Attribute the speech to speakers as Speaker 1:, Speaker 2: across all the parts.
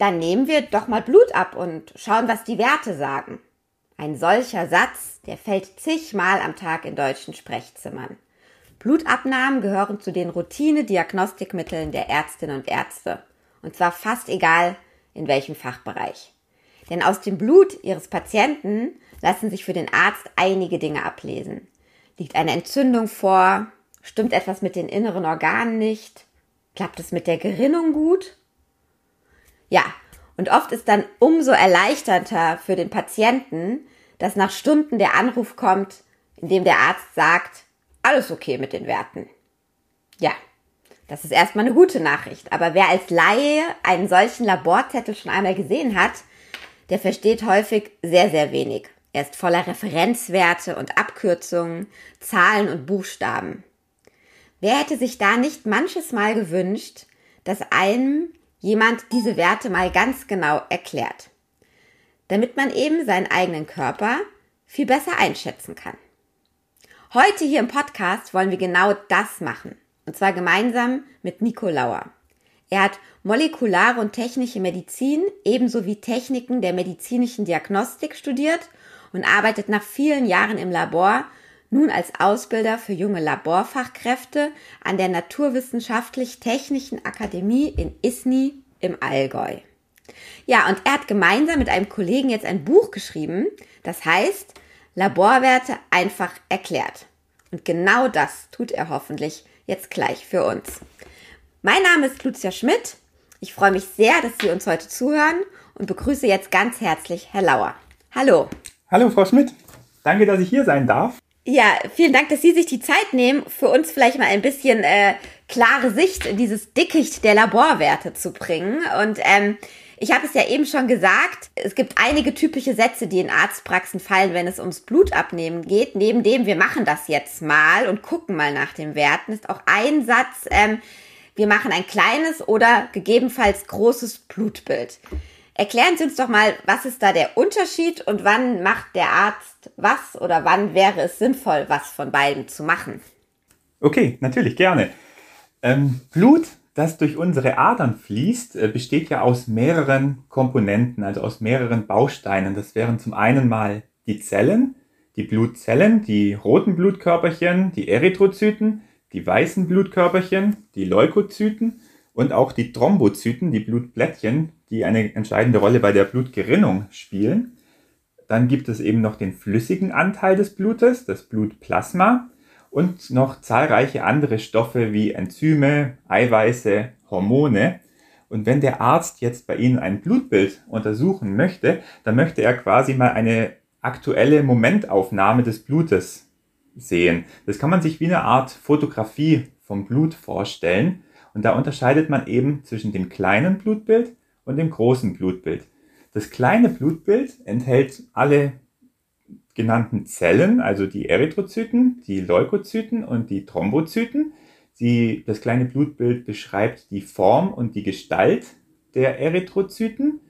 Speaker 1: Dann nehmen wir doch mal Blut ab und schauen, was die Werte sagen. Ein solcher Satz, der fällt zigmal am Tag in deutschen Sprechzimmern. Blutabnahmen gehören zu den Routine-Diagnostikmitteln der Ärztinnen und Ärzte. Und zwar fast egal, in welchem Fachbereich. Denn aus dem Blut ihres Patienten lassen sich für den Arzt einige Dinge ablesen. Liegt eine Entzündung vor? Stimmt etwas mit den inneren Organen nicht? Klappt es mit der Gerinnung gut? Ja, und oft ist dann umso erleichterter für den Patienten, dass nach Stunden der Anruf kommt, in dem der Arzt sagt, alles okay mit den Werten. Ja, das ist erstmal eine gute Nachricht. Aber wer als Laie einen solchen Laborzettel schon einmal gesehen hat, der versteht häufig sehr, sehr wenig. Er ist voller Referenzwerte und Abkürzungen, Zahlen und Buchstaben. Wer hätte sich da nicht manches Mal gewünscht, dass einem jemand diese Werte mal ganz genau erklärt, damit man eben seinen eigenen Körper viel besser einschätzen kann. Heute hier im Podcast wollen wir genau das machen, und zwar gemeinsam mit Nico Lauer. Er hat molekulare und technische Medizin ebenso wie Techniken der medizinischen Diagnostik studiert und arbeitet nach vielen Jahren im Labor nun als Ausbilder für junge Laborfachkräfte an der Naturwissenschaftlich-Technischen Akademie in Isny im Allgäu. Ja, und er hat gemeinsam mit einem Kollegen jetzt ein Buch geschrieben, das heißt Laborwerte einfach erklärt. Und genau das tut er hoffentlich jetzt gleich für uns. Mein Name ist Lucia Schmidt. Ich freue mich sehr, dass Sie uns heute zuhören und begrüße jetzt ganz herzlich Herr Lauer. Hallo.
Speaker 2: Hallo, Frau Schmidt. Danke, dass ich hier sein darf.
Speaker 1: Ja, vielen Dank, dass Sie sich die Zeit nehmen, für uns vielleicht mal ein bisschen äh, klare Sicht in dieses Dickicht der Laborwerte zu bringen. Und ähm, ich habe es ja eben schon gesagt, es gibt einige typische Sätze, die in Arztpraxen fallen, wenn es ums Blutabnehmen geht. Neben dem, wir machen das jetzt mal und gucken mal nach den Werten, ist auch ein Satz, ähm, wir machen ein kleines oder gegebenenfalls großes Blutbild. Erklären Sie uns doch mal, was ist da der Unterschied und wann macht der Arzt was oder wann wäre es sinnvoll, was von beiden zu machen?
Speaker 2: Okay, natürlich, gerne. Ähm, Blut, das durch unsere Adern fließt, äh, besteht ja aus mehreren Komponenten, also aus mehreren Bausteinen. Das wären zum einen mal die Zellen, die Blutzellen, die roten Blutkörperchen, die Erythrozyten, die weißen Blutkörperchen, die Leukozyten und auch die Thrombozyten, die Blutplättchen, die eine entscheidende Rolle bei der Blutgerinnung spielen. Dann gibt es eben noch den flüssigen Anteil des Blutes, das Blutplasma und noch zahlreiche andere Stoffe wie Enzyme, Eiweiße, Hormone. Und wenn der Arzt jetzt bei Ihnen ein Blutbild untersuchen möchte, dann möchte er quasi mal eine aktuelle Momentaufnahme des Blutes sehen. Das kann man sich wie eine Art Fotografie vom Blut vorstellen. Und da unterscheidet man eben zwischen dem kleinen Blutbild und dem großen Blutbild. Das kleine Blutbild enthält alle genannten Zellen, also die Erythrozyten, die Leukozyten und die Thrombozyten. Sie, das kleine Blutbild beschreibt die Form und die Gestalt der Erythrozyten.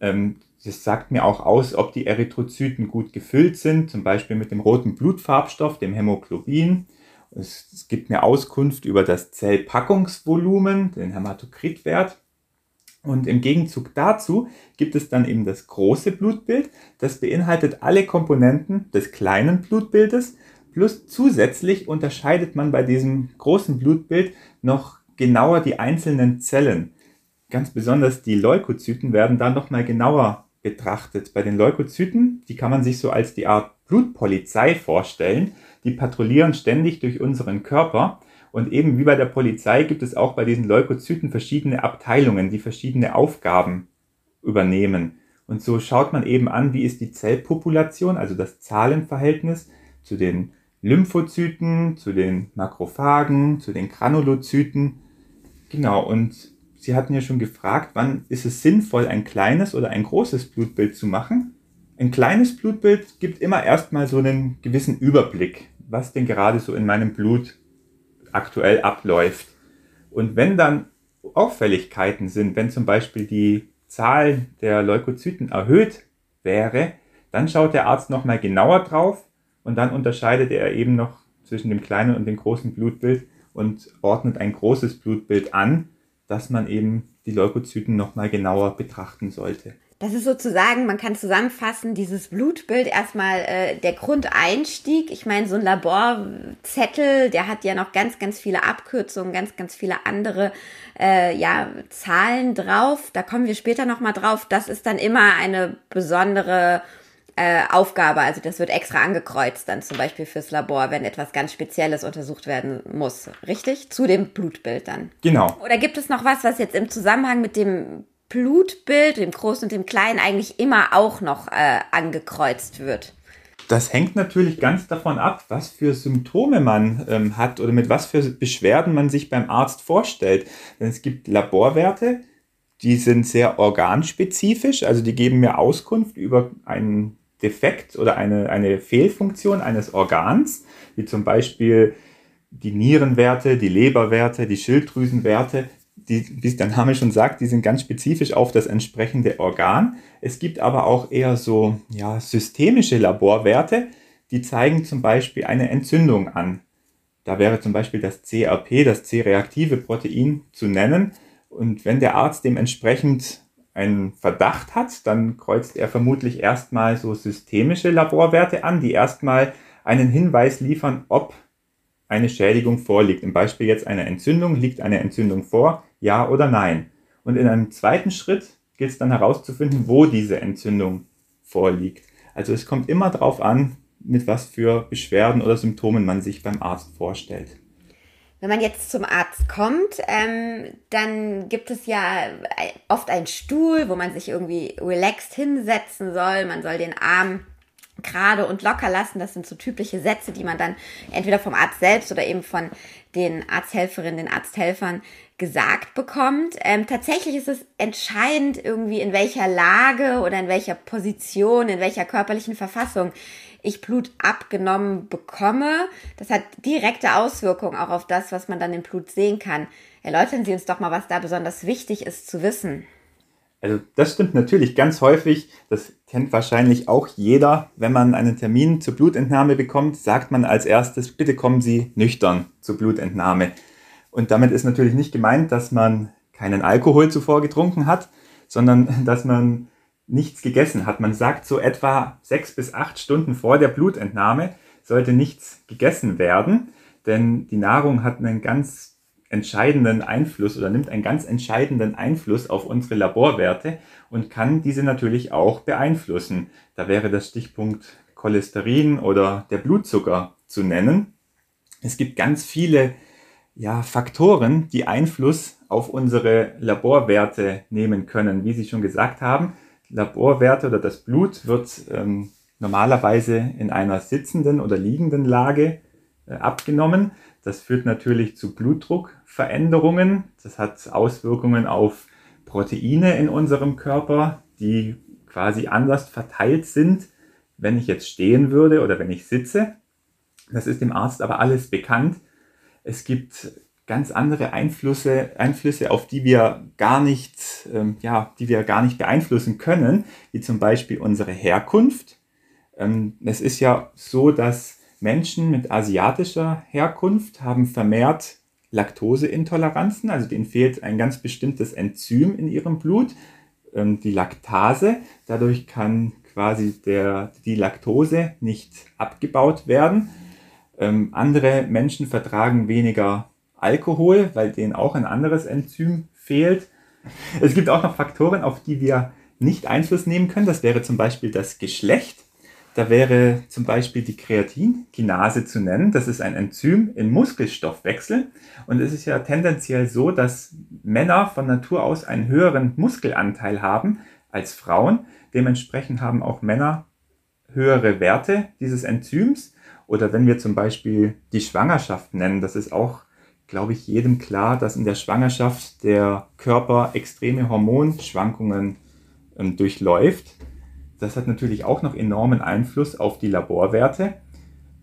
Speaker 2: Ähm, das sagt mir auch aus, ob die Erythrozyten gut gefüllt sind, zum Beispiel mit dem roten Blutfarbstoff, dem Hämoglobin. Es, es gibt mir Auskunft über das Zellpackungsvolumen, den Hämatokritwert. Und im Gegenzug dazu gibt es dann eben das große Blutbild. Das beinhaltet alle Komponenten des kleinen Blutbildes. Plus zusätzlich unterscheidet man bei diesem großen Blutbild noch genauer die einzelnen Zellen. Ganz besonders die Leukozyten werden dann nochmal genauer betrachtet. Bei den Leukozyten, die kann man sich so als die Art Blutpolizei vorstellen. Die patrouillieren ständig durch unseren Körper und eben wie bei der Polizei gibt es auch bei diesen Leukozyten verschiedene Abteilungen, die verschiedene Aufgaben übernehmen. Und so schaut man eben an, wie ist die Zellpopulation, also das Zahlenverhältnis zu den Lymphozyten, zu den Makrophagen, zu den Granulozyten. Genau, und Sie hatten ja schon gefragt, wann ist es sinnvoll, ein kleines oder ein großes Blutbild zu machen? Ein kleines Blutbild gibt immer erstmal so einen gewissen Überblick, was denn gerade so in meinem Blut aktuell abläuft. Und wenn dann Auffälligkeiten sind, wenn zum Beispiel die Zahl der Leukozyten erhöht wäre, dann schaut der Arzt nochmal genauer drauf und dann unterscheidet er eben noch zwischen dem kleinen und dem großen Blutbild und ordnet ein großes Blutbild an, das man eben die Leukozyten nochmal genauer betrachten sollte.
Speaker 1: Das ist sozusagen, man kann zusammenfassen, dieses Blutbild erstmal äh, der Grundeinstieg. Ich meine, so ein Laborzettel, der hat ja noch ganz, ganz viele Abkürzungen, ganz, ganz viele andere äh, ja, Zahlen drauf. Da kommen wir später nochmal drauf. Das ist dann immer eine besondere äh, Aufgabe. Also das wird extra angekreuzt dann zum Beispiel fürs Labor, wenn etwas ganz Spezielles untersucht werden muss. Richtig? Zu dem Blutbild dann.
Speaker 2: Genau.
Speaker 1: Oder gibt es noch was, was jetzt im Zusammenhang mit dem Blutbild, dem Großen und dem Kleinen, eigentlich immer auch noch äh, angekreuzt wird?
Speaker 2: Das hängt natürlich ganz davon ab, was für Symptome man ähm, hat oder mit was für Beschwerden man sich beim Arzt vorstellt. Denn es gibt Laborwerte, die sind sehr organspezifisch, also die geben mir Auskunft über einen Defekt oder eine, eine Fehlfunktion eines Organs, wie zum Beispiel die Nierenwerte, die Leberwerte, die Schilddrüsenwerte die, wie der Name schon sagt, die sind ganz spezifisch auf das entsprechende Organ. Es gibt aber auch eher so ja, systemische Laborwerte, die zeigen zum Beispiel eine Entzündung an. Da wäre zum Beispiel das CRP, das C-reaktive Protein, zu nennen. Und wenn der Arzt dementsprechend einen Verdacht hat, dann kreuzt er vermutlich erstmal so systemische Laborwerte an, die erstmal einen Hinweis liefern, ob eine Schädigung vorliegt. Im Beispiel jetzt eine Entzündung. Liegt eine Entzündung vor? Ja oder nein? Und in einem zweiten Schritt gilt es dann herauszufinden, wo diese Entzündung vorliegt. Also es kommt immer darauf an, mit was für Beschwerden oder Symptomen man sich beim Arzt vorstellt.
Speaker 1: Wenn man jetzt zum Arzt kommt, ähm, dann gibt es ja oft einen Stuhl, wo man sich irgendwie relaxed hinsetzen soll. Man soll den Arm gerade und locker lassen. Das sind so typische Sätze, die man dann entweder vom Arzt selbst oder eben von den Arzthelferinnen, den Arzthelfern gesagt bekommt. Ähm, tatsächlich ist es entscheidend irgendwie in welcher Lage oder in welcher Position, in welcher körperlichen Verfassung ich Blut abgenommen bekomme. Das hat direkte Auswirkungen auch auf das, was man dann im Blut sehen kann. Erläutern Sie uns doch mal, was da besonders wichtig ist zu wissen.
Speaker 2: Also das stimmt natürlich ganz häufig. Das kennt wahrscheinlich auch jeder. Wenn man einen Termin zur Blutentnahme bekommt, sagt man als erstes, bitte kommen Sie nüchtern zur Blutentnahme. Und damit ist natürlich nicht gemeint, dass man keinen Alkohol zuvor getrunken hat, sondern dass man nichts gegessen hat. Man sagt so etwa sechs bis acht Stunden vor der Blutentnahme sollte nichts gegessen werden, denn die Nahrung hat einen ganz entscheidenden Einfluss oder nimmt einen ganz entscheidenden Einfluss auf unsere Laborwerte und kann diese natürlich auch beeinflussen. Da wäre das Stichpunkt Cholesterin oder der Blutzucker zu nennen. Es gibt ganz viele ja, Faktoren, die Einfluss auf unsere Laborwerte nehmen können. Wie Sie schon gesagt haben, Laborwerte oder das Blut wird ähm, normalerweise in einer sitzenden oder liegenden Lage äh, abgenommen. Das führt natürlich zu Blutdruckveränderungen. Das hat Auswirkungen auf Proteine in unserem Körper, die quasi anders verteilt sind, wenn ich jetzt stehen würde oder wenn ich sitze. Das ist dem Arzt aber alles bekannt. Es gibt ganz andere Einflüsse, Einflüsse, auf die wir gar nicht, ähm, ja, die wir gar nicht beeinflussen können, wie zum Beispiel unsere Herkunft. Ähm, es ist ja so, dass Menschen mit asiatischer Herkunft haben vermehrt Laktoseintoleranzen, also denen fehlt ein ganz bestimmtes Enzym in ihrem Blut, ähm, die Laktase. Dadurch kann quasi der, die Laktose nicht abgebaut werden. Ähm, andere Menschen vertragen weniger Alkohol, weil denen auch ein anderes Enzym fehlt. Es gibt auch noch Faktoren, auf die wir nicht Einfluss nehmen können. Das wäre zum Beispiel das Geschlecht. Da wäre zum Beispiel die Kreatinkinase zu nennen. Das ist ein Enzym im Muskelstoffwechsel. Und es ist ja tendenziell so, dass Männer von Natur aus einen höheren Muskelanteil haben als Frauen. Dementsprechend haben auch Männer höhere Werte dieses Enzyms. Oder wenn wir zum Beispiel die Schwangerschaft nennen, das ist auch, glaube ich, jedem klar, dass in der Schwangerschaft der Körper extreme Hormonschwankungen ähm, durchläuft. Das hat natürlich auch noch enormen Einfluss auf die Laborwerte.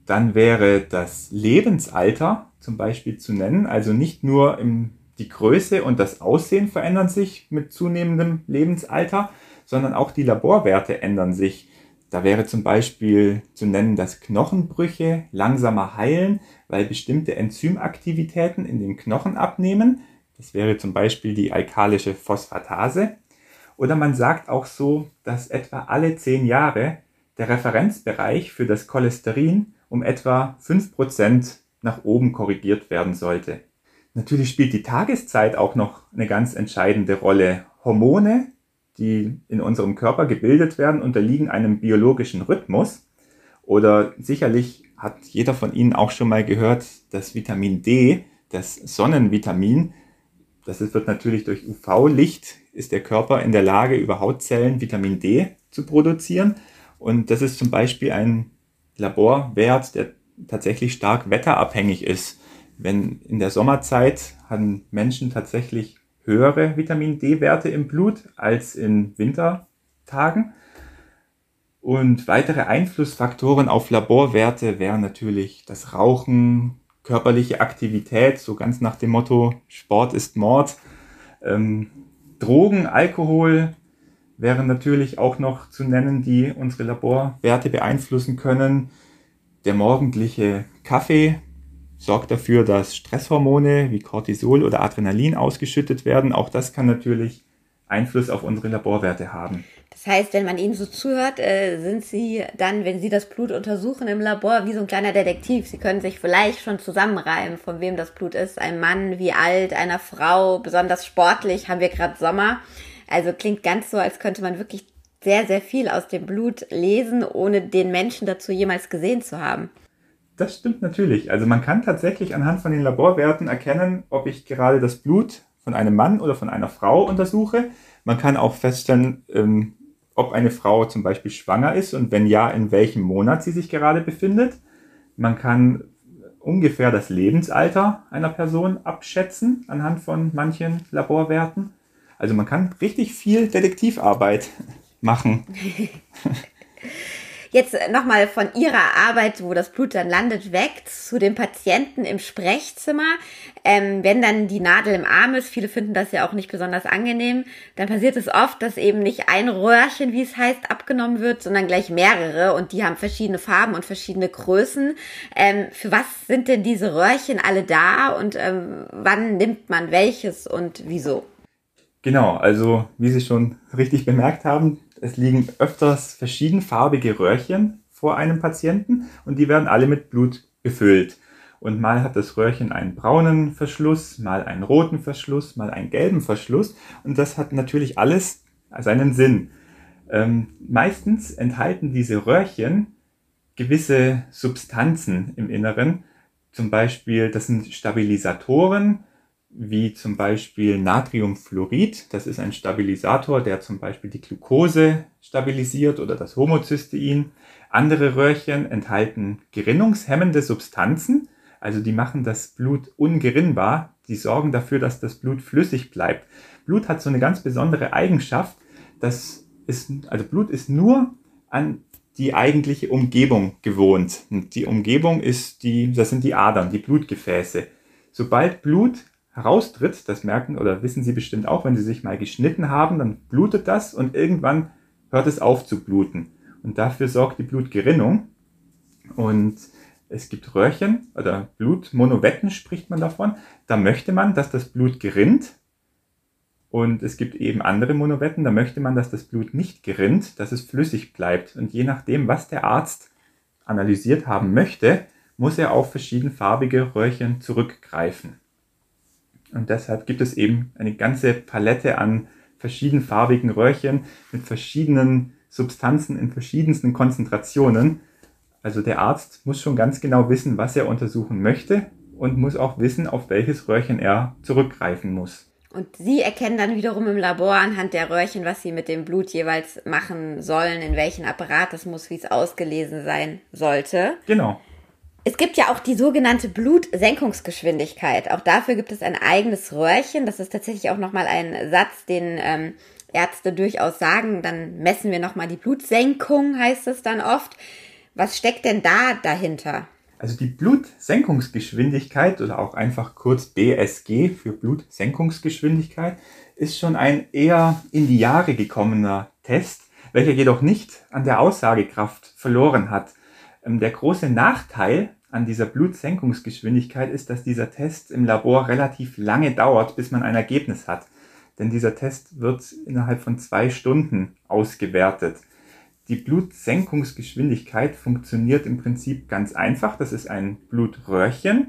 Speaker 2: Dann wäre das Lebensalter zum Beispiel zu nennen. Also nicht nur im, die Größe und das Aussehen verändern sich mit zunehmendem Lebensalter, sondern auch die Laborwerte ändern sich. Da wäre zum Beispiel zu nennen, dass Knochenbrüche langsamer heilen, weil bestimmte Enzymaktivitäten in den Knochen abnehmen. Das wäre zum Beispiel die alkalische Phosphatase. Oder man sagt auch so, dass etwa alle zehn Jahre der Referenzbereich für das Cholesterin um etwa 5% nach oben korrigiert werden sollte. Natürlich spielt die Tageszeit auch noch eine ganz entscheidende Rolle. Hormone, die in unserem Körper gebildet werden, unterliegen einem biologischen Rhythmus. Oder sicherlich hat jeder von Ihnen auch schon mal gehört, dass Vitamin D, das Sonnenvitamin, das wird natürlich durch UV-Licht, ist der Körper in der Lage, über Hautzellen Vitamin D zu produzieren. Und das ist zum Beispiel ein Laborwert, der tatsächlich stark wetterabhängig ist. Wenn in der Sommerzeit haben Menschen tatsächlich höhere Vitamin D-Werte im Blut als in Wintertagen. Und weitere Einflussfaktoren auf Laborwerte wären natürlich das Rauchen, körperliche Aktivität, so ganz nach dem Motto Sport ist Mord. Ähm, Drogen, Alkohol wären natürlich auch noch zu nennen, die unsere Laborwerte beeinflussen können. Der morgendliche Kaffee sorgt dafür, dass Stresshormone wie Cortisol oder Adrenalin ausgeschüttet werden. Auch das kann natürlich Einfluss auf unsere Laborwerte haben.
Speaker 1: Das heißt, wenn man Ihnen so zuhört, äh, sind Sie dann, wenn Sie das Blut untersuchen im Labor, wie so ein kleiner Detektiv. Sie können sich vielleicht schon zusammenreimen, von wem das Blut ist. Ein Mann, wie alt, einer Frau, besonders sportlich, haben wir gerade Sommer. Also klingt ganz so, als könnte man wirklich sehr, sehr viel aus dem Blut lesen, ohne den Menschen dazu jemals gesehen zu haben.
Speaker 2: Das stimmt natürlich. Also man kann tatsächlich anhand von den Laborwerten erkennen, ob ich gerade das Blut von einem Mann oder von einer Frau untersuche. Man kann auch feststellen, ähm, ob eine Frau zum Beispiel schwanger ist und wenn ja, in welchem Monat sie sich gerade befindet. Man kann ungefähr das Lebensalter einer Person abschätzen anhand von manchen Laborwerten. Also man kann richtig viel Detektivarbeit machen.
Speaker 1: Jetzt nochmal von Ihrer Arbeit, wo das Blut dann landet, weg zu den Patienten im Sprechzimmer. Ähm, wenn dann die Nadel im Arm ist, viele finden das ja auch nicht besonders angenehm, dann passiert es oft, dass eben nicht ein Röhrchen, wie es heißt, abgenommen wird, sondern gleich mehrere und die haben verschiedene Farben und verschiedene Größen. Ähm, für was sind denn diese Röhrchen alle da und ähm, wann nimmt man welches und wieso?
Speaker 2: Genau, also wie Sie schon richtig bemerkt haben, es liegen öfters verschiedenfarbige Röhrchen vor einem Patienten und die werden alle mit Blut gefüllt. Und mal hat das Röhrchen einen braunen Verschluss, mal einen roten Verschluss, mal einen gelben Verschluss. Und das hat natürlich alles seinen Sinn. Ähm, meistens enthalten diese Röhrchen gewisse Substanzen im Inneren. Zum Beispiel, das sind Stabilisatoren, wie zum Beispiel Natriumfluorid. Das ist ein Stabilisator, der zum Beispiel die Glucose stabilisiert oder das Homozystein. Andere Röhrchen enthalten gerinnungshemmende Substanzen, also die machen das Blut ungerinnbar. Die sorgen dafür, dass das Blut flüssig bleibt. Blut hat so eine ganz besondere Eigenschaft, dass ist, also Blut ist nur an die eigentliche Umgebung gewohnt. Und die Umgebung ist die, das sind die Adern, die Blutgefäße. Sobald Blut heraustritt, das merken oder wissen Sie bestimmt auch, wenn Sie sich mal geschnitten haben, dann blutet das und irgendwann hört es auf zu bluten. Und dafür sorgt die Blutgerinnung. Und es gibt Röhrchen oder Blutmonovetten spricht man davon. Da möchte man, dass das Blut gerinnt. Und es gibt eben andere Monovetten, da möchte man, dass das Blut nicht gerinnt, dass es flüssig bleibt. Und je nachdem, was der Arzt analysiert haben möchte, muss er auf verschiedenfarbige Röhrchen zurückgreifen. Und deshalb gibt es eben eine ganze Palette an verschiedenfarbigen Röhrchen mit verschiedenen Substanzen in verschiedensten Konzentrationen. Also der Arzt muss schon ganz genau wissen, was er untersuchen möchte und muss auch wissen, auf welches Röhrchen er zurückgreifen muss.
Speaker 1: Und Sie erkennen dann wiederum im Labor anhand der Röhrchen, was Sie mit dem Blut jeweils machen sollen, in welchen Apparat es muss, wie es ausgelesen sein sollte.
Speaker 2: Genau.
Speaker 1: Es gibt ja auch die sogenannte Blutsenkungsgeschwindigkeit. Auch dafür gibt es ein eigenes Röhrchen. Das ist tatsächlich auch nochmal ein Satz, den ähm, Ärzte durchaus sagen. Dann messen wir nochmal die Blutsenkung, heißt es dann oft. Was steckt denn da dahinter?
Speaker 2: Also die Blutsenkungsgeschwindigkeit oder auch einfach kurz BSG für Blutsenkungsgeschwindigkeit ist schon ein eher in die Jahre gekommener Test, welcher jedoch nicht an der Aussagekraft verloren hat. Ähm, der große Nachteil an dieser Blutsenkungsgeschwindigkeit ist, dass dieser Test im Labor relativ lange dauert, bis man ein Ergebnis hat. Denn dieser Test wird innerhalb von zwei Stunden ausgewertet. Die Blutsenkungsgeschwindigkeit funktioniert im Prinzip ganz einfach. Das ist ein Blutröhrchen,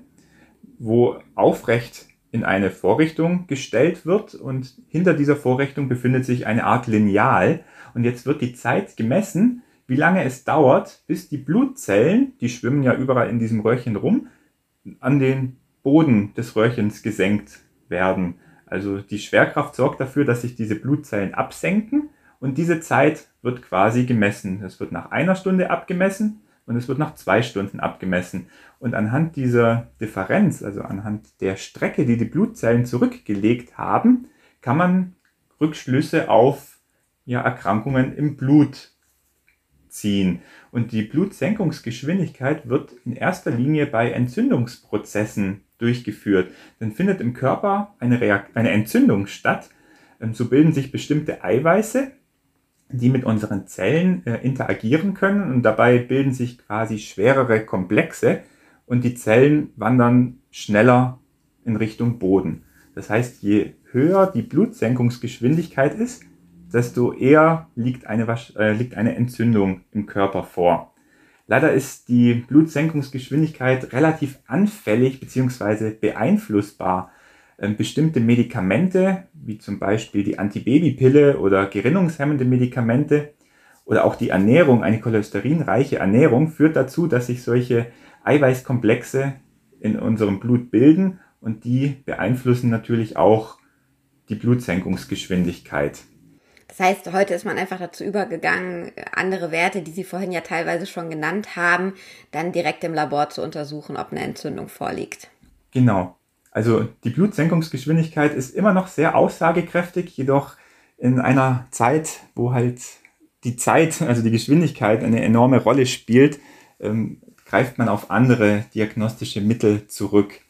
Speaker 2: wo aufrecht in eine Vorrichtung gestellt wird und hinter dieser Vorrichtung befindet sich eine Art Lineal und jetzt wird die Zeit gemessen, wie lange es dauert, bis die Blutzellen, die schwimmen ja überall in diesem Röhrchen rum, an den Boden des Röhrchens gesenkt werden. Also die Schwerkraft sorgt dafür, dass sich diese Blutzellen absenken und diese Zeit wird quasi gemessen. Es wird nach einer Stunde abgemessen und es wird nach zwei Stunden abgemessen. Und anhand dieser Differenz, also anhand der Strecke, die die Blutzellen zurückgelegt haben, kann man Rückschlüsse auf ja, Erkrankungen im Blut ziehen. Und die Blutsenkungsgeschwindigkeit wird in erster Linie bei Entzündungsprozessen durchgeführt. Dann findet im Körper eine, Reakt eine Entzündung statt. Ähm, so bilden sich bestimmte Eiweiße, die mit unseren Zellen äh, interagieren können und dabei bilden sich quasi schwerere Komplexe und die Zellen wandern schneller in Richtung Boden. Das heißt, je höher die Blutsenkungsgeschwindigkeit ist, desto eher liegt eine, äh, liegt eine Entzündung im Körper vor. Leider ist die Blutsenkungsgeschwindigkeit relativ anfällig bzw. beeinflussbar. Ähm, bestimmte Medikamente, wie zum Beispiel die Antibabypille oder gerinnungshemmende Medikamente oder auch die Ernährung, eine cholesterinreiche Ernährung, führt dazu, dass sich solche Eiweißkomplexe in unserem Blut bilden und die beeinflussen natürlich auch die Blutsenkungsgeschwindigkeit.
Speaker 1: Das heißt, heute ist man einfach dazu übergegangen, andere Werte, die Sie vorhin ja teilweise schon genannt haben, dann direkt im Labor zu untersuchen, ob eine Entzündung vorliegt.
Speaker 2: Genau. Also die Blutsenkungsgeschwindigkeit ist immer noch sehr aussagekräftig, jedoch in einer Zeit, wo halt die Zeit, also die Geschwindigkeit eine enorme Rolle spielt, ähm, greift man auf andere diagnostische Mittel zurück.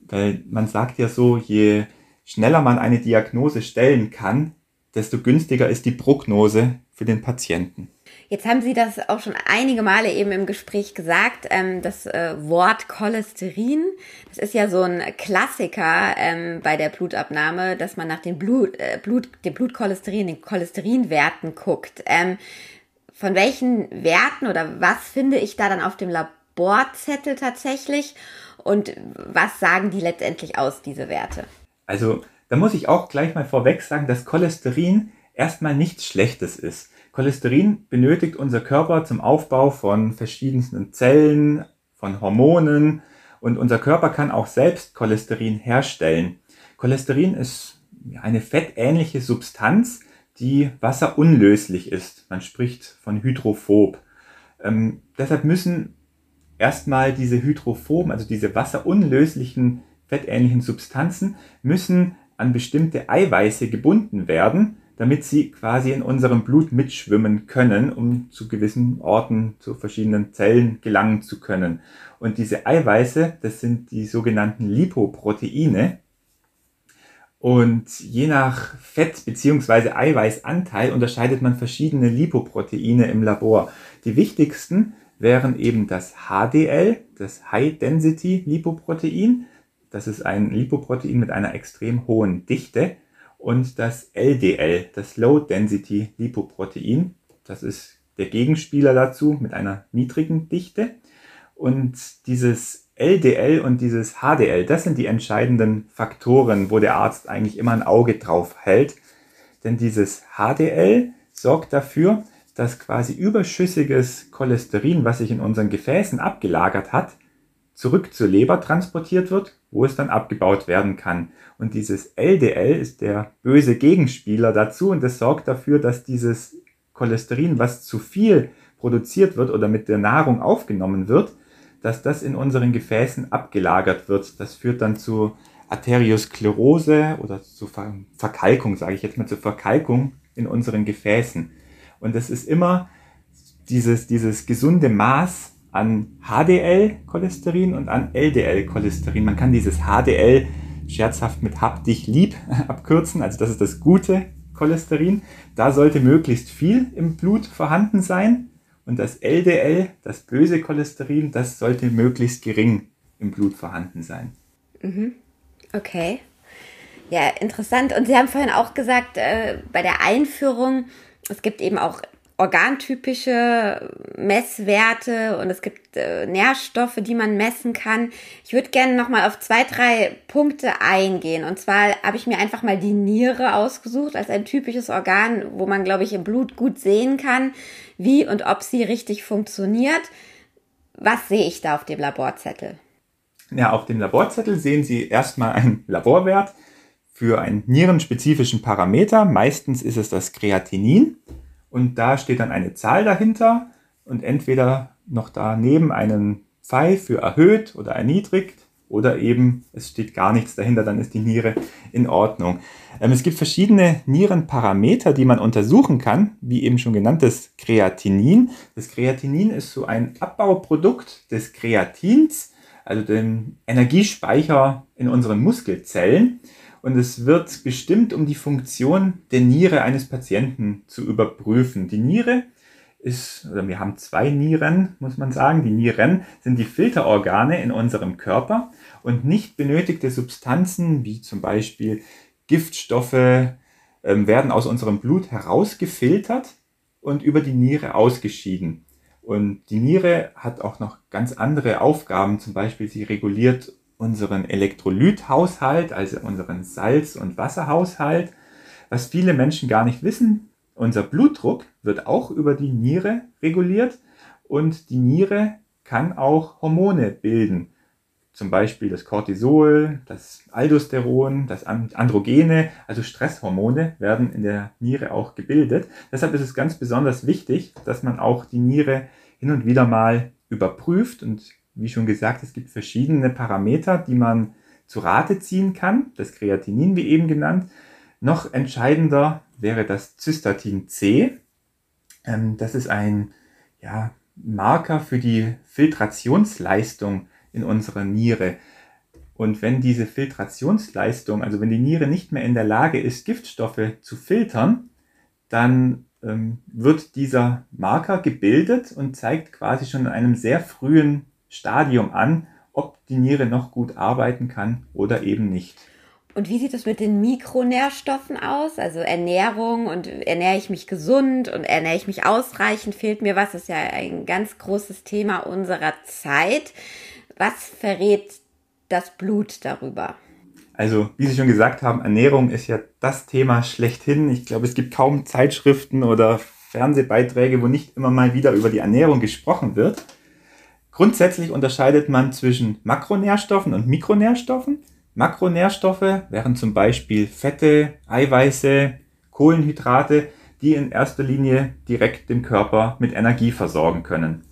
Speaker 2: Weil man sagt ja so, je schneller man eine Diagnose stellen kann, desto günstiger ist die Prognose für den Patienten.
Speaker 1: Jetzt haben Sie das auch schon einige Male eben im Gespräch gesagt, ähm, das äh, Wort Cholesterin. Das ist ja so ein Klassiker ähm, bei der Blutabnahme, dass man nach den Blut, äh, Blut, dem Blutcholesterin, den Cholesterinwerten guckt. Ähm, von welchen Werten oder was finde ich da dann auf dem Laborzettel tatsächlich? Und was sagen die letztendlich aus, diese Werte?
Speaker 2: Also da muss ich auch gleich mal vorweg sagen, dass Cholesterin erstmal nichts Schlechtes ist. Cholesterin benötigt unser Körper zum Aufbau von verschiedensten Zellen, von Hormonen und unser Körper kann auch selbst Cholesterin herstellen. Cholesterin ist eine fettähnliche Substanz, die wasserunlöslich ist. Man spricht von hydrophob. Ähm, deshalb müssen erstmal diese hydrophoben, also diese wasserunlöslichen fettähnlichen Substanzen, müssen an bestimmte Eiweiße gebunden werden, damit sie quasi in unserem Blut mitschwimmen können, um zu gewissen Orten, zu verschiedenen Zellen gelangen zu können. Und diese Eiweiße, das sind die sogenannten Lipoproteine. Und je nach Fett- bzw. Eiweißanteil unterscheidet man verschiedene Lipoproteine im Labor. Die wichtigsten wären eben das HDL, das High Density Lipoprotein, das ist ein Lipoprotein mit einer extrem hohen Dichte. Und das LDL, das Low Density Lipoprotein, das ist der Gegenspieler dazu mit einer niedrigen Dichte. Und dieses LDL und dieses HDL, das sind die entscheidenden Faktoren, wo der Arzt eigentlich immer ein Auge drauf hält. Denn dieses HDL sorgt dafür, dass quasi überschüssiges Cholesterin, was sich in unseren Gefäßen abgelagert hat, zurück zur Leber transportiert wird, wo es dann abgebaut werden kann. Und dieses LDL ist der böse Gegenspieler dazu und das sorgt dafür, dass dieses Cholesterin, was zu viel produziert wird oder mit der Nahrung aufgenommen wird, dass das in unseren Gefäßen abgelagert wird. Das führt dann zu Arteriosklerose oder zu Verkalkung, sage ich jetzt mal, zur Verkalkung in unseren Gefäßen. Und es ist immer dieses, dieses gesunde Maß an HDL-Cholesterin und an LDL-Cholesterin. Man kann dieses HDL scherzhaft mit hab dich lieb abkürzen, also das ist das gute Cholesterin. Da sollte möglichst viel im Blut vorhanden sein Und das LDL, das böse Cholesterin, das sollte möglichst gering im Blut vorhanden sein.
Speaker 1: Mhm. Okay. Ja, interessant. Und Sie haben vorhin auch gesagt, äh, bei der Einführung, es gibt eben auch organtypische Messwerte und es gibt äh, Nährstoffe, die man messen kann. Ich würde gerne noch mal auf zwei, drei Punkte eingehen. Und zwar habe ich mir einfach mal die Niere ausgesucht als ein typisches Organ, wo man, glaube ich, im Blut gut sehen kann, wie und ob sie richtig funktioniert. Was sehe ich da auf dem Laborzettel?
Speaker 2: Ja, auf dem Laborzettel sehen Sie erstmal einen Laborwert für einen nierenspezifischen Parameter. Meistens ist es das Kreatinin und da steht dann eine Zahl dahinter und entweder noch daneben einen Pfeil für erhöht oder erniedrigt oder eben es steht gar nichts dahinter, dann ist die Niere in Ordnung. Ähm, es gibt verschiedene Nierenparameter, die man untersuchen kann, wie eben schon genannt das Kreatinin. Das Kreatinin ist so ein Abbauprodukt des Kreatins, also dem Energiespeicher in unseren Muskelzellen und es wird bestimmt, um die Funktion der Niere eines Patienten zu überprüfen. Die Niere ist, oder wir haben zwei Nieren, muss man sagen. Die Nieren sind die Filterorgane in unserem Körper und nicht benötigte Substanzen, wie zum Beispiel Giftstoffe, ähm, werden aus unserem Blut herausgefiltert und über die Niere ausgeschieden. Und die Niere hat auch noch ganz andere Aufgaben, zum Beispiel sie reguliert unseren Elektrolythaushalt, also unseren Salz- und Wasserhaushalt. Was viele Menschen gar nicht wissen, unser Blutdruck wird auch über die Niere reguliert und die Niere kann auch Hormone bilden. Zum Beispiel das Cortisol, das Aldosteron, das Androgene, also Stresshormone werden in der Niere auch gebildet. Deshalb ist es ganz besonders wichtig, dass man auch die Niere hin und wieder mal überprüft und wie schon gesagt, es gibt verschiedene Parameter, die man zu Rate ziehen kann. Das Kreatinin, wie eben genannt. Noch entscheidender wäre das Cystatin C. Ähm, das ist ein ja, Marker für die Filtrationsleistung in unserer Niere. Und wenn diese Filtrationsleistung, also wenn die Niere nicht mehr in der Lage ist, Giftstoffe zu filtern, dann ähm, wird dieser Marker gebildet und zeigt quasi schon in einem sehr frühen Stadium an, ob die Niere noch gut arbeiten kann oder eben nicht.
Speaker 1: Und wie sieht es mit den Mikronährstoffen aus? Also Ernährung und ernähre ich mich gesund und ernähre ich mich ausreichend? Fehlt mir was? Das ist ja ein ganz großes Thema unserer Zeit. Was verrät das Blut darüber?
Speaker 2: Also, wie Sie schon gesagt haben, Ernährung ist ja das Thema schlechthin. Ich glaube, es gibt kaum Zeitschriften oder Fernsehbeiträge, wo nicht immer mal wieder über die Ernährung gesprochen wird. Grundsätzlich unterscheidet man zwischen Makronährstoffen und Mikronährstoffen. Makronährstoffe wären zum Beispiel Fette, Eiweiße, Kohlenhydrate, die in erster Linie direkt den Körper mit Energie versorgen können.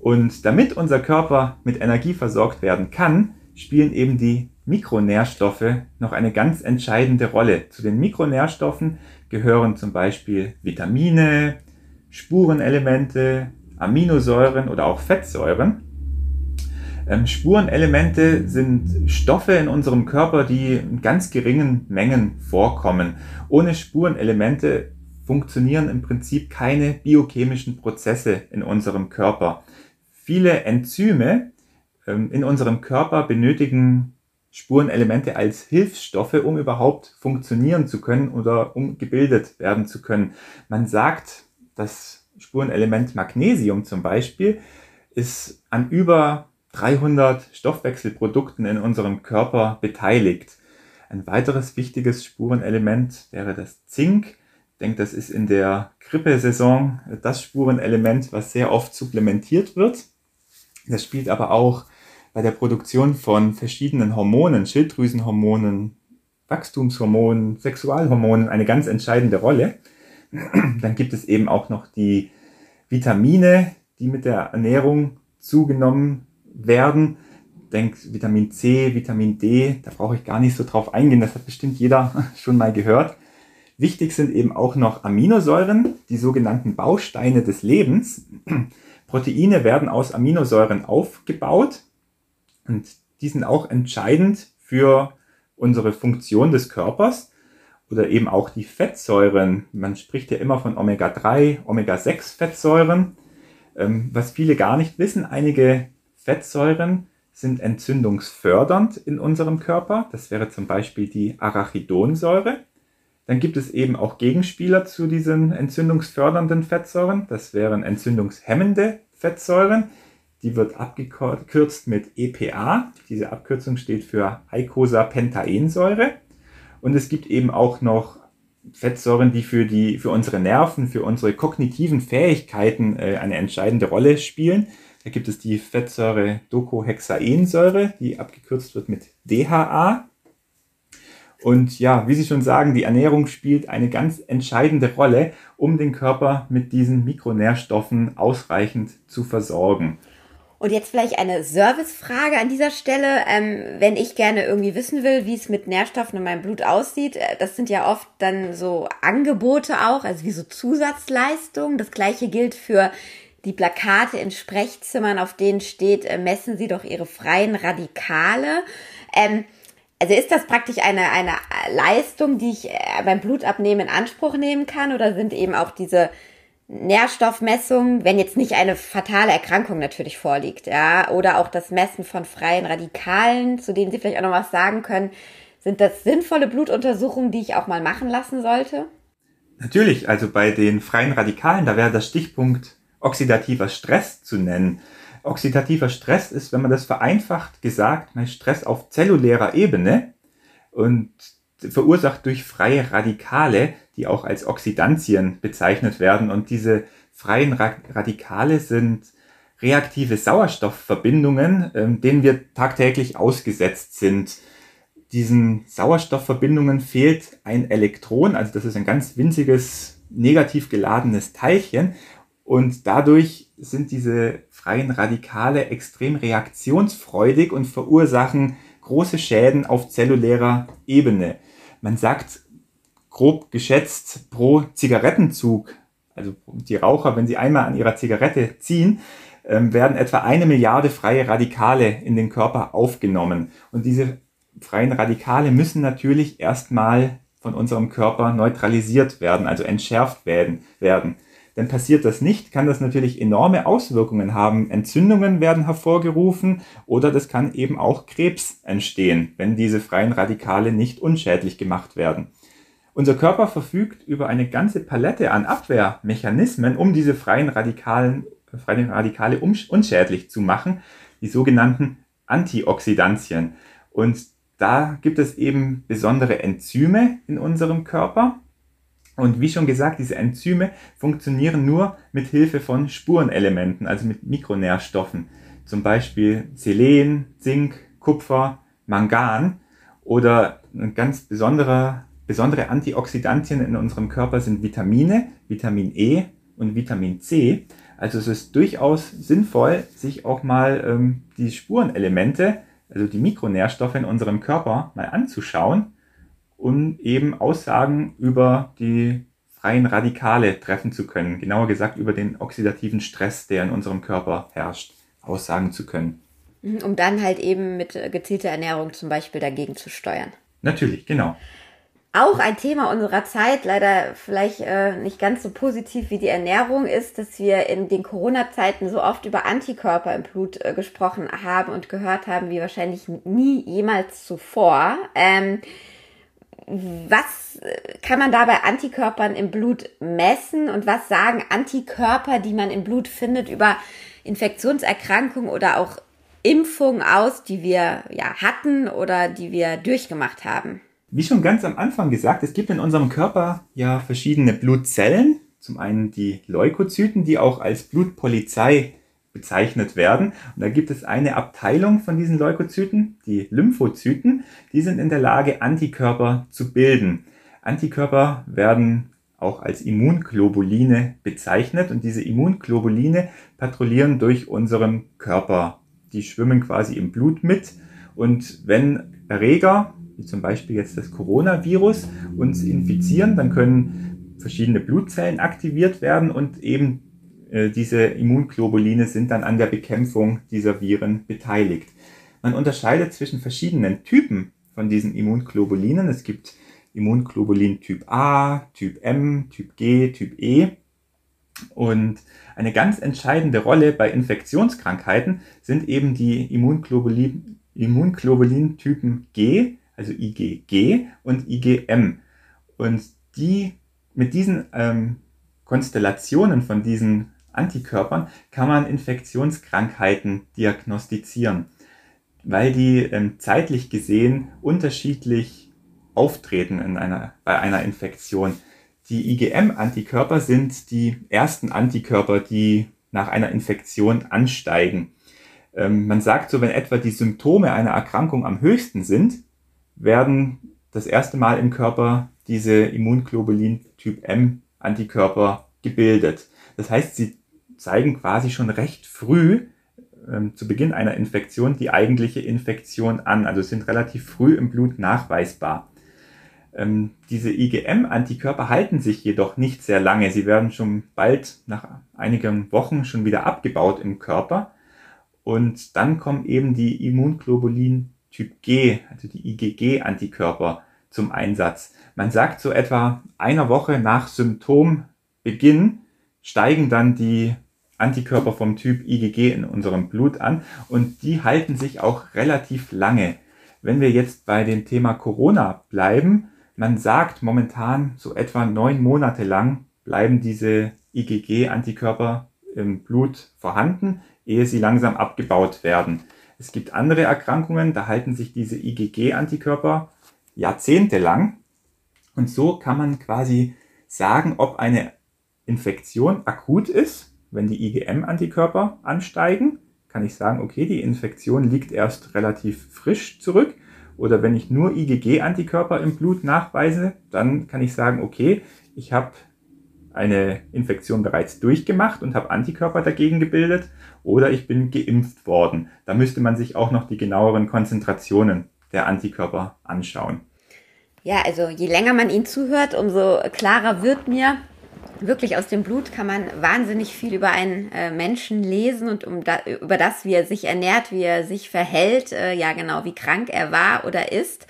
Speaker 2: Und damit unser Körper mit Energie versorgt werden kann, spielen eben die Mikronährstoffe noch eine ganz entscheidende Rolle. Zu den Mikronährstoffen gehören zum Beispiel Vitamine, Spurenelemente, Aminosäuren oder auch Fettsäuren. Ähm, Spurenelemente sind Stoffe in unserem Körper, die in ganz geringen Mengen vorkommen. Ohne Spurenelemente funktionieren im Prinzip keine biochemischen Prozesse in unserem Körper. Viele Enzyme ähm, in unserem Körper benötigen Spurenelemente als Hilfsstoffe, um überhaupt funktionieren zu können oder um gebildet werden zu können. Man sagt, dass Spurenelement Magnesium zum Beispiel ist an über 300 Stoffwechselprodukten in unserem Körper beteiligt. Ein weiteres wichtiges Spurenelement wäre das Zink. Ich denke, das ist in der Grippesaison das Spurenelement, was sehr oft supplementiert wird. Das spielt aber auch bei der Produktion von verschiedenen Hormonen, Schilddrüsenhormonen, Wachstumshormonen, Sexualhormonen eine ganz entscheidende Rolle. Dann gibt es eben auch noch die Vitamine, die mit der Ernährung zugenommen werden. Denkt Vitamin C, Vitamin D, da brauche ich gar nicht so drauf eingehen, das hat bestimmt jeder schon mal gehört. Wichtig sind eben auch noch Aminosäuren, die sogenannten Bausteine des Lebens. Proteine werden aus Aminosäuren aufgebaut und die sind auch entscheidend für unsere Funktion des Körpers oder eben auch die Fettsäuren. Man spricht ja immer von Omega-3, Omega-6 Fettsäuren. Ähm, was viele gar nicht wissen, einige Fettsäuren sind entzündungsfördernd in unserem Körper. Das wäre zum Beispiel die Arachidonsäure. Dann gibt es eben auch Gegenspieler zu diesen entzündungsfördernden Fettsäuren. Das wären entzündungshemmende Fettsäuren. Die wird abgekürzt mit EPA. Diese Abkürzung steht für Eicosapentaensäure. Und es gibt eben auch noch Fettsäuren, die für, die, für unsere Nerven, für unsere kognitiven Fähigkeiten äh, eine entscheidende Rolle spielen. Da gibt es die Fettsäure Docohexaensäure, die abgekürzt wird mit DHA. Und ja, wie Sie schon sagen, die Ernährung spielt eine ganz entscheidende Rolle, um den Körper mit diesen Mikronährstoffen ausreichend zu versorgen.
Speaker 1: Und jetzt vielleicht eine Servicefrage an dieser Stelle. Ähm, wenn ich gerne irgendwie wissen will, wie es mit Nährstoffen in meinem Blut aussieht, äh, das sind ja oft dann so Angebote auch, also wie so Zusatzleistungen. Das gleiche gilt für die Plakate in Sprechzimmern, auf denen steht, äh, messen Sie doch Ihre freien Radikale. Ähm, also ist das praktisch eine, eine Leistung, die ich äh, beim Blutabnehmen in Anspruch nehmen kann oder sind eben auch diese Nährstoffmessungen, wenn jetzt nicht eine fatale Erkrankung natürlich vorliegt, ja, oder auch das Messen von freien Radikalen, zu denen Sie vielleicht auch noch was sagen können, sind das sinnvolle Blutuntersuchungen, die ich auch mal machen lassen sollte?
Speaker 2: Natürlich, also bei den freien Radikalen, da wäre der Stichpunkt oxidativer Stress zu nennen. Oxidativer Stress ist, wenn man das vereinfacht gesagt, ein Stress auf zellulärer Ebene und verursacht durch freie Radikale, die auch als Oxidantien bezeichnet werden. Und diese freien Radikale sind reaktive Sauerstoffverbindungen, ähm, denen wir tagtäglich ausgesetzt sind. Diesen Sauerstoffverbindungen fehlt ein Elektron, also das ist ein ganz winziges negativ geladenes Teilchen und dadurch sind diese freien Radikale extrem reaktionsfreudig und verursachen große Schäden auf zellulärer Ebene. Man sagt grob geschätzt pro Zigarettenzug, also die Raucher, wenn sie einmal an ihrer Zigarette ziehen, ähm, werden etwa eine Milliarde freie Radikale in den Körper aufgenommen. Und diese freien Radikale müssen natürlich erstmal von unserem Körper neutralisiert werden, also entschärft werden. Denn passiert das nicht, kann das natürlich enorme Auswirkungen haben. Entzündungen werden hervorgerufen oder das kann eben auch Krebs entstehen, wenn diese freien Radikale nicht unschädlich gemacht werden. Unser Körper verfügt über eine ganze Palette an Abwehrmechanismen, um diese freien, Radikalen, freien Radikale unschädlich zu machen, die sogenannten Antioxidantien. Und da gibt es eben besondere Enzyme in unserem Körper, und wie schon gesagt, diese Enzyme funktionieren nur mit Hilfe von Spurenelementen, also mit Mikronährstoffen. Zum Beispiel Selen, Zink, Kupfer, Mangan oder ein ganz besonderer, besondere Antioxidantien in unserem Körper sind Vitamine, Vitamin E und Vitamin C. Also es ist durchaus sinnvoll, sich auch mal ähm, die Spurenelemente, also die Mikronährstoffe in unserem Körper mal anzuschauen um eben Aussagen über die freien Radikale treffen zu können. Genauer gesagt über den oxidativen Stress, der in unserem Körper herrscht, aussagen zu können.
Speaker 1: Mhm, um dann halt eben mit gezielter Ernährung zum Beispiel dagegen zu steuern.
Speaker 2: Natürlich, genau.
Speaker 1: Auch ein Thema unserer Zeit, leider vielleicht äh, nicht ganz so positiv wie die Ernährung, ist, dass wir in den Corona-Zeiten so oft über Antikörper im Blut äh, gesprochen haben und gehört haben, wie wahrscheinlich nie jemals zuvor. Ähm, was kann man da bei Antikörpern im Blut messen und was sagen Antikörper, die man im Blut findet, über Infektionserkrankungen oder auch Impfungen aus, die wir ja hatten oder die wir durchgemacht haben?
Speaker 2: Wie schon ganz am Anfang gesagt, es gibt in unserem Körper ja verschiedene Blutzellen. Zum einen die Leukozyten, die auch als Blutpolizei bezeichnet werden. Und da gibt es eine Abteilung von diesen Leukozyten, die Lymphozyten, die sind in der Lage, Antikörper zu bilden. Antikörper werden auch als Immunglobuline bezeichnet und diese Immunglobuline patrouillieren durch unseren Körper. Die schwimmen quasi im Blut mit und wenn Erreger, wie zum Beispiel jetzt das Coronavirus, uns infizieren, dann können verschiedene Blutzellen aktiviert werden und eben äh, diese Immunglobuline sind dann an der Bekämpfung dieser Viren beteiligt. Man unterscheidet zwischen verschiedenen Typen von diesen Immunglobulinen. Es gibt Immunglobulin Typ A, Typ M, Typ G, Typ E. Und eine ganz entscheidende Rolle bei Infektionskrankheiten sind eben die Immunglobulin, Immunglobulin-Typen G, also IgG und IgM. Und die, mit diesen ähm, Konstellationen von diesen Antikörpern kann man Infektionskrankheiten diagnostizieren, weil die ähm, zeitlich gesehen unterschiedlich auftreten in einer, bei einer Infektion. Die IgM-Antikörper sind die ersten Antikörper, die nach einer Infektion ansteigen. Ähm, man sagt so, wenn etwa die Symptome einer Erkrankung am höchsten sind, werden das erste Mal im Körper diese Immunglobulin Typ M Antikörper gebildet. Das heißt, sie zeigen quasi schon recht früh ähm, zu Beginn einer Infektion die eigentliche Infektion an, also sind relativ früh im Blut nachweisbar. Ähm, diese IgM-Antikörper halten sich jedoch nicht sehr lange. Sie werden schon bald nach einigen Wochen schon wieder abgebaut im Körper. Und dann kommen eben die Immunglobulin Typ G, also die IgG-Antikörper zum Einsatz. Man sagt so etwa einer Woche nach Symptombeginn steigen dann die Antikörper vom Typ IgG in unserem Blut an und die halten sich auch relativ lange. Wenn wir jetzt bei dem Thema Corona bleiben, man sagt momentan so etwa neun Monate lang bleiben diese IgG-Antikörper im Blut vorhanden, ehe sie langsam abgebaut werden. Es gibt andere Erkrankungen, da halten sich diese IgG-Antikörper jahrzehntelang. Und so kann man quasi sagen, ob eine Infektion akut ist wenn die IgM-Antikörper ansteigen, kann ich sagen, okay, die Infektion liegt erst relativ frisch zurück. Oder wenn ich nur IgG-Antikörper im Blut nachweise, dann kann ich sagen, okay, ich habe eine Infektion bereits durchgemacht und habe Antikörper dagegen gebildet oder ich bin geimpft worden. Da müsste man sich auch noch die genaueren Konzentrationen der Antikörper anschauen.
Speaker 1: Ja, also je länger man ihnen zuhört, umso klarer wird mir, wirklich aus dem Blut kann man wahnsinnig viel über einen äh, Menschen lesen und um da, über das, wie er sich ernährt, wie er sich verhält, äh, ja genau, wie krank er war oder ist.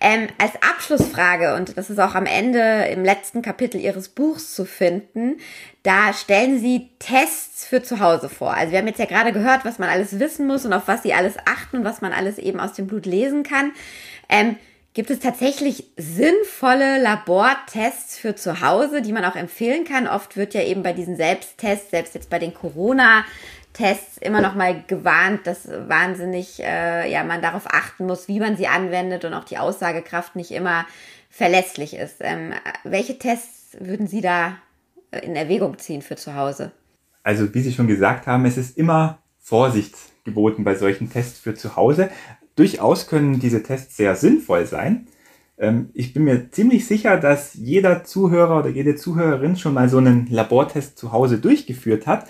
Speaker 1: Ähm, als Abschlussfrage, und das ist auch am Ende im letzten Kapitel Ihres Buchs zu finden, da stellen Sie Tests für zu Hause vor. Also wir haben jetzt ja gerade gehört, was man alles wissen muss und auf was Sie alles achten und was man alles eben aus dem Blut lesen kann. Ähm, Gibt es tatsächlich sinnvolle Labortests für zu Hause, die man auch empfehlen kann? Oft wird ja eben bei diesen Selbsttests, selbst jetzt bei den Corona-Tests, immer noch mal gewarnt, dass wahnsinnig, äh, ja, man darauf achten muss, wie man sie anwendet und auch die Aussagekraft nicht immer verlässlich ist. Ähm, welche Tests würden Sie da in Erwägung ziehen für zu Hause?
Speaker 2: Also, wie Sie schon gesagt haben, es ist immer Vorsicht geboten bei solchen Tests für zu Hause durchaus können diese Tests sehr sinnvoll sein. Ähm, ich bin mir ziemlich sicher, dass jeder Zuhörer oder jede Zuhörerin schon mal so einen Labortest zu Hause durchgeführt hat,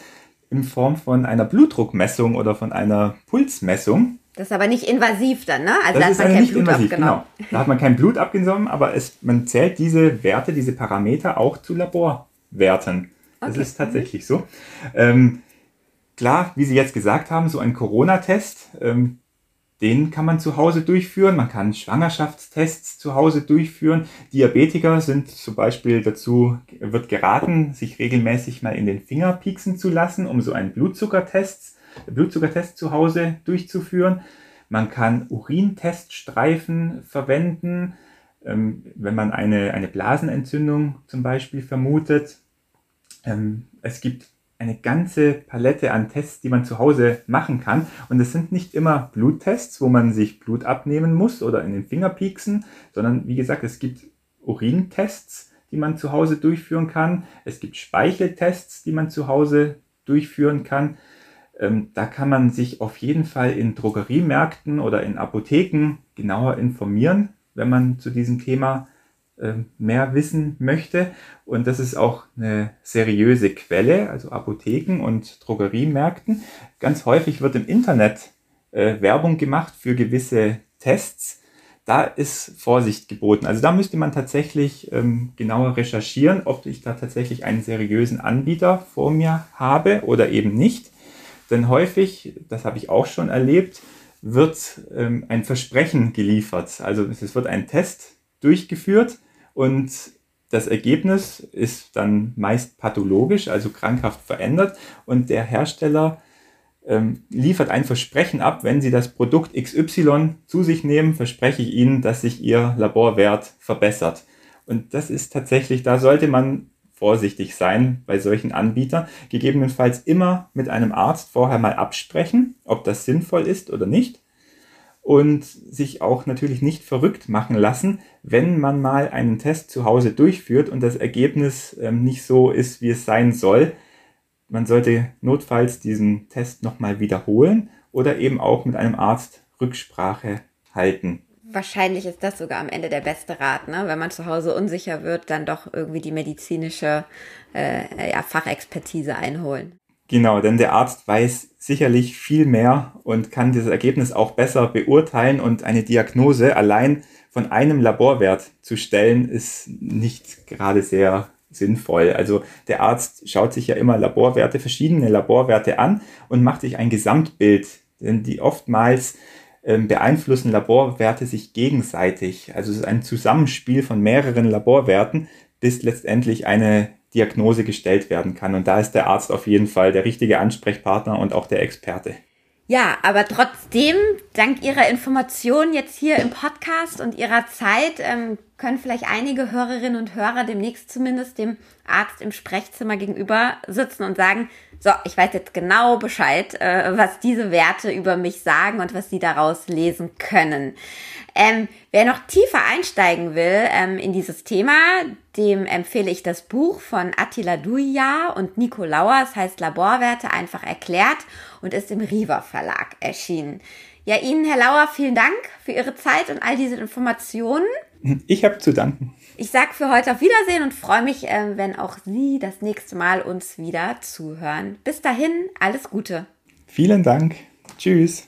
Speaker 2: in Form von einer Blutdruckmessung oder von einer Pulsmessung.
Speaker 1: Das ist aber nicht invasiv dann, ne?
Speaker 2: Also das da hat man kein Blut invasiv, abgenommen. Genau. Da hat man kein Blut abgenommen, aber es, man zählt diese Werte, diese Parameter auch zu Laborwerten. Das okay. ist tatsächlich so. Ähm, klar, wie Sie jetzt gesagt haben, so ein Corona-Test, ähm, den kann man zu Hause durchführen. Man kann Schwangerschaftstests zu Hause durchführen. Diabetiker sind zum Beispiel dazu, wird geraten, sich regelmäßig mal in den Finger pieksen zu lassen, um so einen Blutzuckertest, Blutzuckertest zu Hause durchzuführen. Man kann Urinteststreifen verwenden, ähm, wenn man eine, eine Blasenentzündung zum Beispiel vermutet. Ähm, es gibt eine ganze Palette an Tests, die man zu Hause machen kann. Und es sind nicht immer Bluttests, wo man sich Blut abnehmen muss oder in den Finger pieksen, sondern wie gesagt, es gibt Urintests, die man zu Hause durchführen kann. Es gibt Speicheltests, die man zu Hause durchführen kann. Ähm, da kann man sich auf jeden Fall in Drogeriemärkten oder in Apotheken genauer informieren, wenn man zu diesem Thema mehr wissen möchte. Und das ist auch eine seriöse Quelle, also Apotheken und Drogeriemärkten. Ganz häufig wird im Internet äh, Werbung gemacht für gewisse Tests. Da ist Vorsicht geboten. Also da müsste man tatsächlich ähm, genauer recherchieren, ob ich da tatsächlich einen seriösen Anbieter vor mir habe oder eben nicht. Denn häufig, das habe ich auch schon erlebt, wird ähm, ein Versprechen geliefert. Also es wird ein Test durchgeführt und Das Ergebnis ist dann meist pathologisch, also krankhaft verändert und der Hersteller ähm, liefert ein Versprechen ab, wenn Sie das Produkt XY zu sich nehmen, verspreche ich Ihnen, dass sich Ihr Laborwert verbessert. Und das ist tatsächlich, da sollte man vorsichtig sein bei solchen Anbietern. Gegebenenfalls immer mit einem Arzt vorher mal absprechen, ob das sinnvoll ist oder nicht. Und sich auch natürlich nicht verrückt machen lassen, wenn man mal einen Test zu Hause durchführt und das Ergebnis ähm, nicht so ist, wie es sein soll. Man sollte notfalls diesen Test nochmal wiederholen oder eben auch mit einem Arzt Rücksprache halten
Speaker 1: wahrscheinlich ist das sogar am Ende der beste Rat, ne? Wenn man zu Hause unsicher wird, dann doch irgendwie die medizinische äh, ja, Fachexpertise einholen.
Speaker 2: Genau, denn der Arzt weiß sicherlich viel mehr und kann dieses Ergebnis auch besser beurteilen und eine Diagnose allein von einem Laborwert zu stellen, ist nicht gerade sehr sinnvoll. Also der Arzt schaut sich ja immer Laborwerte, verschiedene Laborwerte an und macht sich ein Gesamtbild, denn die oftmals ähm, beeinflussen Laborwerte sich gegenseitig. Also es ist ein Zusammenspiel von mehreren Laborwerten, bis letztendlich eine Diagnose gestellt werden kann. Und da ist der Arzt auf jeden Fall der richtige Ansprechpartner und auch der Experte.
Speaker 1: Ja, aber trotzdem, dank Ihrer Informationen jetzt hier im Podcast und Ihrer Zeit, ähm, können vielleicht einige Hörerinnen und Hörer demnächst zumindest dem Arzt im Sprechzimmer gegenüber sitzen und sagen, so, ich weiß jetzt genau Bescheid, äh, was diese Werte über mich sagen und was sie daraus lesen können. Ähm, wer noch tiefer einsteigen will ähm, in dieses Thema, dem empfehle ich das Buch von Attila Duja und Nico Lauer. Es heißt Laborwerte einfach erklärt und ist im Riva Verlag erschienen. Ja, Ihnen, Herr Lauer, vielen Dank für Ihre Zeit und all diese Informationen.
Speaker 2: Ich habe zu danken.
Speaker 1: Ich sage für heute auf Wiedersehen und freue mich, äh, wenn auch Sie das nächste Mal uns wieder zuhören. Bis dahin, alles Gute.
Speaker 2: Vielen Dank. Tschüss.